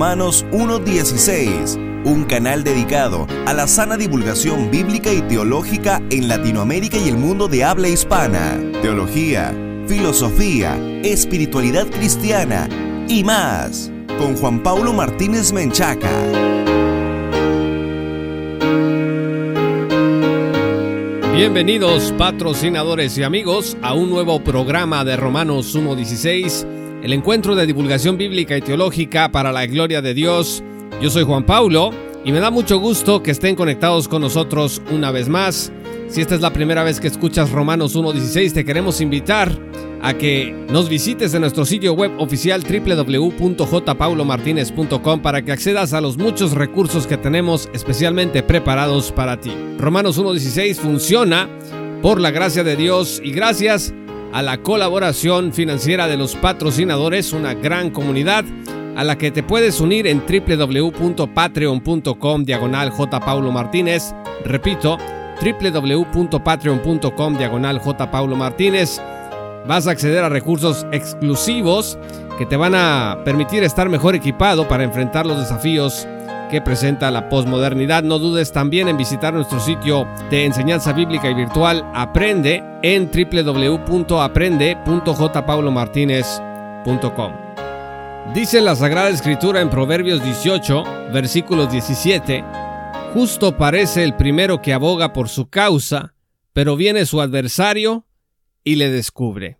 Romanos 1.16, un canal dedicado a la sana divulgación bíblica y teológica en Latinoamérica y el mundo de habla hispana, teología, filosofía, espiritualidad cristiana y más, con Juan Paulo Martínez Menchaca. Bienvenidos patrocinadores y amigos a un nuevo programa de Romanos 1.16, el encuentro de divulgación bíblica y teológica para la gloria de Dios. Yo soy Juan Paulo y me da mucho gusto que estén conectados con nosotros una vez más. Si esta es la primera vez que escuchas Romanos 1.16, te queremos invitar a que nos visites en nuestro sitio web oficial www.jpaulomartinez.com para que accedas a los muchos recursos que tenemos especialmente preparados para ti. Romanos 1.16 funciona por la gracia de Dios y gracias a la colaboración financiera de los patrocinadores, una gran comunidad a la que te puedes unir en www.patreon.com diagonal J. Paulo Martínez. Repito, www.patreon.com diagonal J. Paulo Martínez. Vas a acceder a recursos exclusivos que te van a permitir estar mejor equipado para enfrentar los desafíos que presenta la posmodernidad. No dudes también en visitar nuestro sitio de enseñanza bíblica y virtual Aprende en www.aprende.jpaulomartinez.com. Dice la Sagrada Escritura en Proverbios 18, versículos 17, Justo parece el primero que aboga por su causa, pero viene su adversario y le descubre.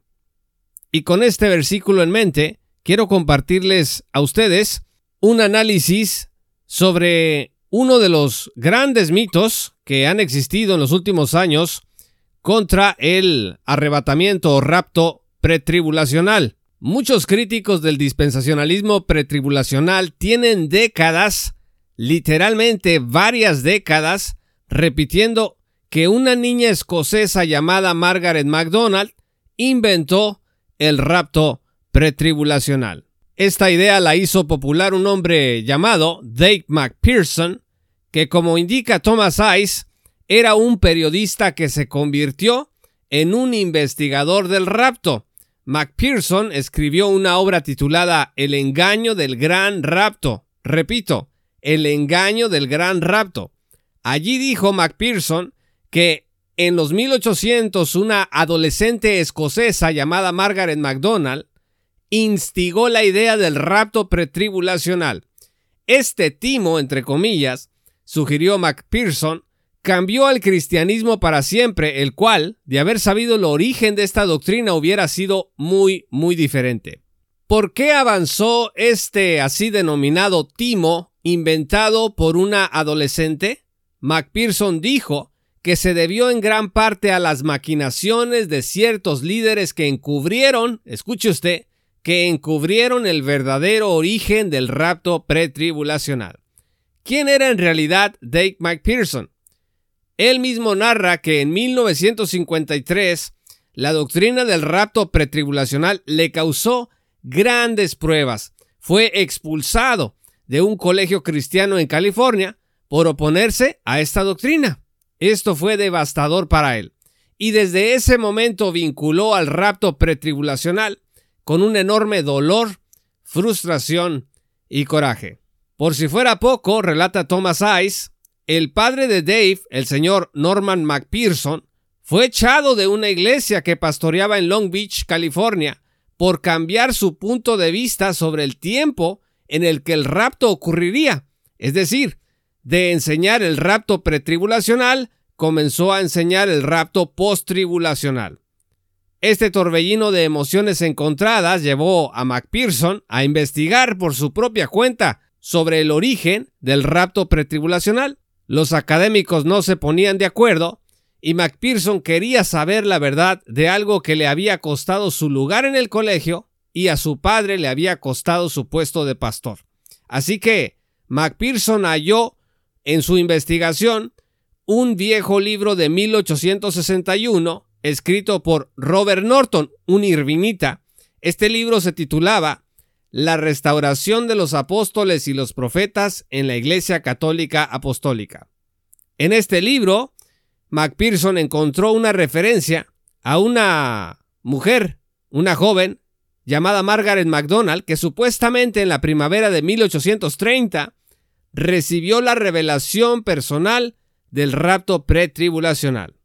Y con este versículo en mente, quiero compartirles a ustedes un análisis sobre uno de los grandes mitos que han existido en los últimos años contra el arrebatamiento o rapto pretribulacional. Muchos críticos del dispensacionalismo pretribulacional tienen décadas, literalmente varias décadas, repitiendo que una niña escocesa llamada Margaret MacDonald inventó el rapto pretribulacional. Esta idea la hizo popular un hombre llamado Dave McPherson, que como indica Thomas Ice, era un periodista que se convirtió en un investigador del rapto. McPherson escribió una obra titulada El engaño del gran rapto. Repito, El engaño del gran rapto. Allí dijo McPherson que en los 1800 una adolescente escocesa llamada Margaret MacDonald instigó la idea del rapto pretribulacional. Este timo, entre comillas, sugirió Macpherson, cambió al cristianismo para siempre, el cual, de haber sabido el origen de esta doctrina, hubiera sido muy, muy diferente. ¿Por qué avanzó este así denominado timo inventado por una adolescente? Macpherson dijo que se debió en gran parte a las maquinaciones de ciertos líderes que encubrieron, escuche usted, que encubrieron el verdadero origen del rapto pretribulacional. ¿Quién era en realidad Dave McPherson? Él mismo narra que en 1953 la doctrina del rapto pretribulacional le causó grandes pruebas. Fue expulsado de un colegio cristiano en California por oponerse a esta doctrina. Esto fue devastador para él, y desde ese momento vinculó al rapto pretribulacional con un enorme dolor, frustración y coraje. Por si fuera poco, relata Thomas Ice, el padre de Dave, el señor Norman McPherson, fue echado de una iglesia que pastoreaba en Long Beach, California, por cambiar su punto de vista sobre el tiempo en el que el rapto ocurriría, es decir, de enseñar el rapto pretribulacional, comenzó a enseñar el rapto posttribulacional. Este torbellino de emociones encontradas llevó a McPherson a investigar por su propia cuenta sobre el origen del rapto pretribulacional. Los académicos no se ponían de acuerdo y McPherson quería saber la verdad de algo que le había costado su lugar en el colegio y a su padre le había costado su puesto de pastor. Así que McPherson halló en su investigación un viejo libro de 1861 escrito por Robert Norton, un irvinita. Este libro se titulaba La restauración de los apóstoles y los profetas en la Iglesia Católica Apostólica. En este libro, McPherson encontró una referencia a una mujer, una joven, llamada Margaret MacDonald, que supuestamente en la primavera de 1830 recibió la revelación personal del rapto pretribulacional.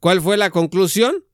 ¿Cuál fue la conclusión?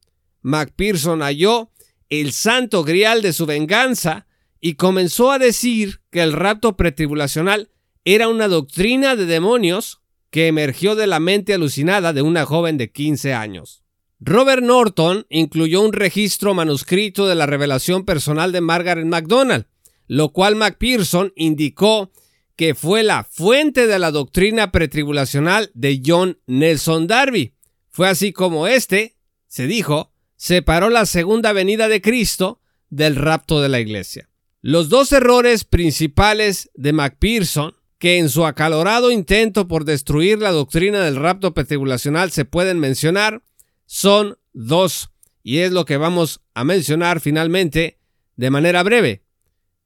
Macpherson halló el santo grial de su venganza y comenzó a decir que el rapto pretribulacional era una doctrina de demonios que emergió de la mente alucinada de una joven de 15 años. Robert Norton incluyó un registro manuscrito de la revelación personal de Margaret MacDonald, lo cual Macpherson indicó que fue la fuente de la doctrina pretribulacional de John Nelson Darby. Fue así como éste, se dijo, separó la segunda venida de Cristo del rapto de la iglesia. Los dos errores principales de Macpherson, que en su acalorado intento por destruir la doctrina del rapto pretribulacional se pueden mencionar, son dos, y es lo que vamos a mencionar finalmente de manera breve.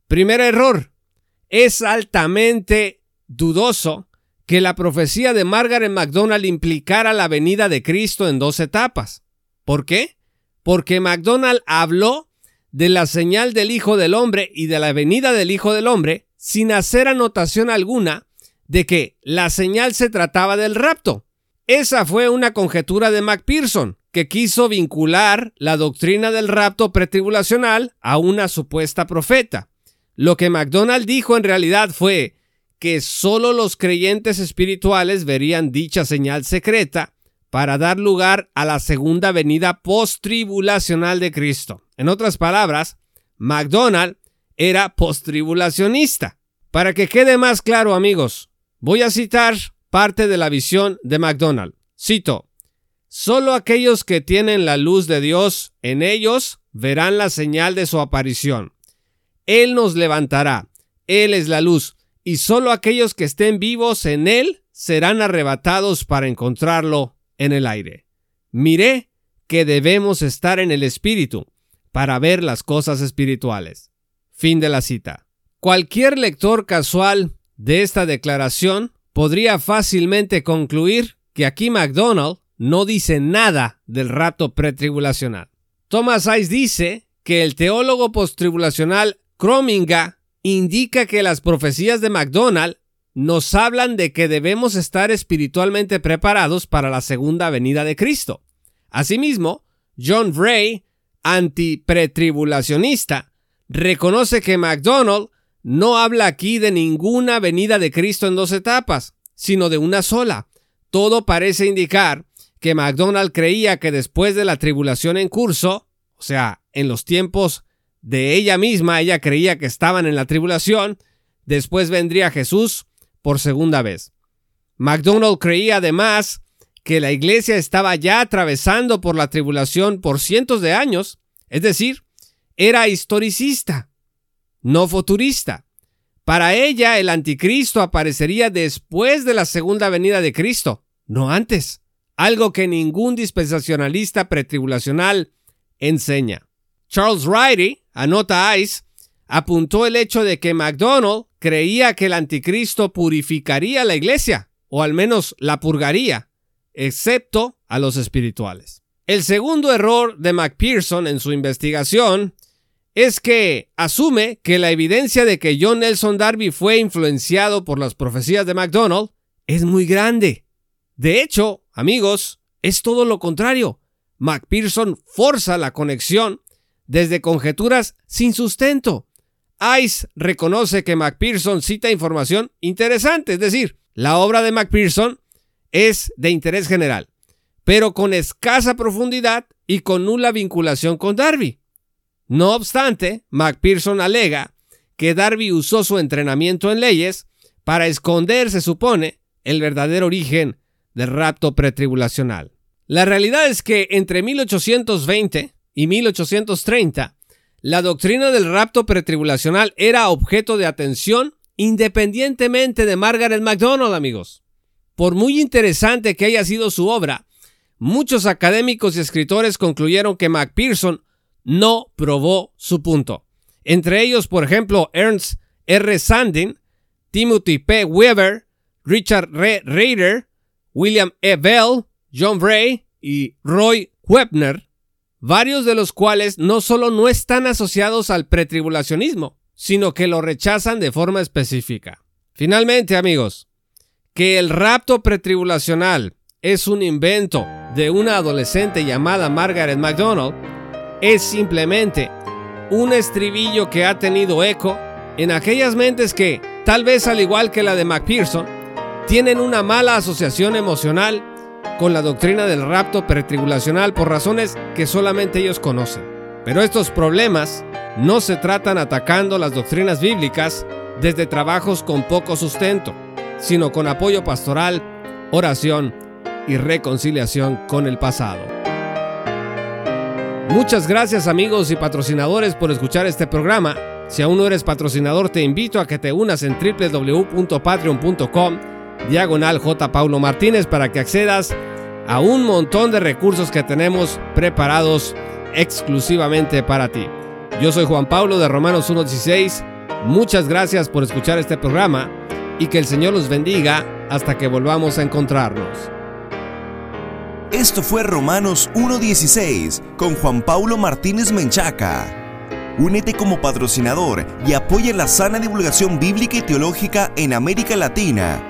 Primer error, es altamente dudoso que la profecía de Margaret MacDonald implicara la venida de Cristo en dos etapas. ¿Por qué? Porque MacDonald habló de la señal del Hijo del Hombre y de la venida del Hijo del Hombre sin hacer anotación alguna de que la señal se trataba del rapto. Esa fue una conjetura de Macpherson, que quiso vincular la doctrina del rapto pretribulacional a una supuesta profeta. Lo que MacDonald dijo en realidad fue que solo los creyentes espirituales verían dicha señal secreta para dar lugar a la segunda venida post-tribulacional de Cristo. En otras palabras, MacDonald era post-tribulacionista. Para que quede más claro, amigos, voy a citar parte de la visión de MacDonald. Cito, Solo aquellos que tienen la luz de Dios en ellos verán la señal de su aparición. Él nos levantará. Él es la luz. Y solo aquellos que estén vivos en Él serán arrebatados para encontrarlo en el aire. Miré que debemos estar en el Espíritu para ver las cosas espirituales. Fin de la cita. Cualquier lector casual de esta declaración podría fácilmente concluir que aquí MacDonald no dice nada del rapto pretribulacional. Thomas Ice dice que el teólogo posttribulacional Crominga indica que las profecías de MacDonald nos hablan de que debemos estar espiritualmente preparados para la segunda venida de Cristo. Asimismo, John Bray, antipretribulacionista, reconoce que MacDonald no habla aquí de ninguna venida de Cristo en dos etapas, sino de una sola. Todo parece indicar que MacDonald creía que después de la tribulación en curso, o sea, en los tiempos de ella misma, ella creía que estaban en la tribulación, después vendría Jesús por segunda vez. MacDonald creía además que la iglesia estaba ya atravesando por la tribulación por cientos de años, es decir, era historicista, no futurista. Para ella el anticristo aparecería después de la segunda venida de Cristo, no antes, algo que ningún dispensacionalista pretribulacional enseña. Charles Riley Anota Ice, apuntó el hecho de que MacDonald creía que el anticristo purificaría la iglesia, o al menos la purgaría, excepto a los espirituales. El segundo error de MacPherson en su investigación es que asume que la evidencia de que John Nelson Darby fue influenciado por las profecías de MacDonald es muy grande. De hecho, amigos, es todo lo contrario. MacPherson forza la conexión desde conjeturas sin sustento. Ice reconoce que Macpherson cita información interesante, es decir, la obra de Macpherson es de interés general, pero con escasa profundidad y con nula vinculación con Darby. No obstante, Macpherson alega que Darby usó su entrenamiento en leyes para esconder, se supone, el verdadero origen del rapto pretribulacional. La realidad es que entre 1820 y 1830, la doctrina del rapto pretribulacional era objeto de atención independientemente de Margaret MacDonald, amigos. Por muy interesante que haya sido su obra, muchos académicos y escritores concluyeron que Macpherson no probó su punto. Entre ellos, por ejemplo, Ernst R. Sandin, Timothy P. Weber, Richard R. Rader, William E. Bell, John Bray y Roy Webner varios de los cuales no solo no están asociados al pretribulacionismo, sino que lo rechazan de forma específica. Finalmente, amigos, que el rapto pretribulacional es un invento de una adolescente llamada Margaret MacDonald es simplemente un estribillo que ha tenido eco en aquellas mentes que, tal vez al igual que la de MacPherson, tienen una mala asociación emocional con la doctrina del rapto pretribulacional por razones que solamente ellos conocen. Pero estos problemas no se tratan atacando las doctrinas bíblicas desde trabajos con poco sustento, sino con apoyo pastoral, oración y reconciliación con el pasado. Muchas gracias amigos y patrocinadores por escuchar este programa. Si aún no eres patrocinador, te invito a que te unas en www.patreon.com diagonal J. Paulo Martínez para que accedas a un montón de recursos que tenemos preparados exclusivamente para ti. Yo soy Juan Pablo de Romanos 1.16. Muchas gracias por escuchar este programa y que el Señor los bendiga hasta que volvamos a encontrarnos. Esto fue Romanos 1.16 con Juan Paulo Martínez Menchaca. Únete como patrocinador y apoya la sana divulgación bíblica y teológica en América Latina.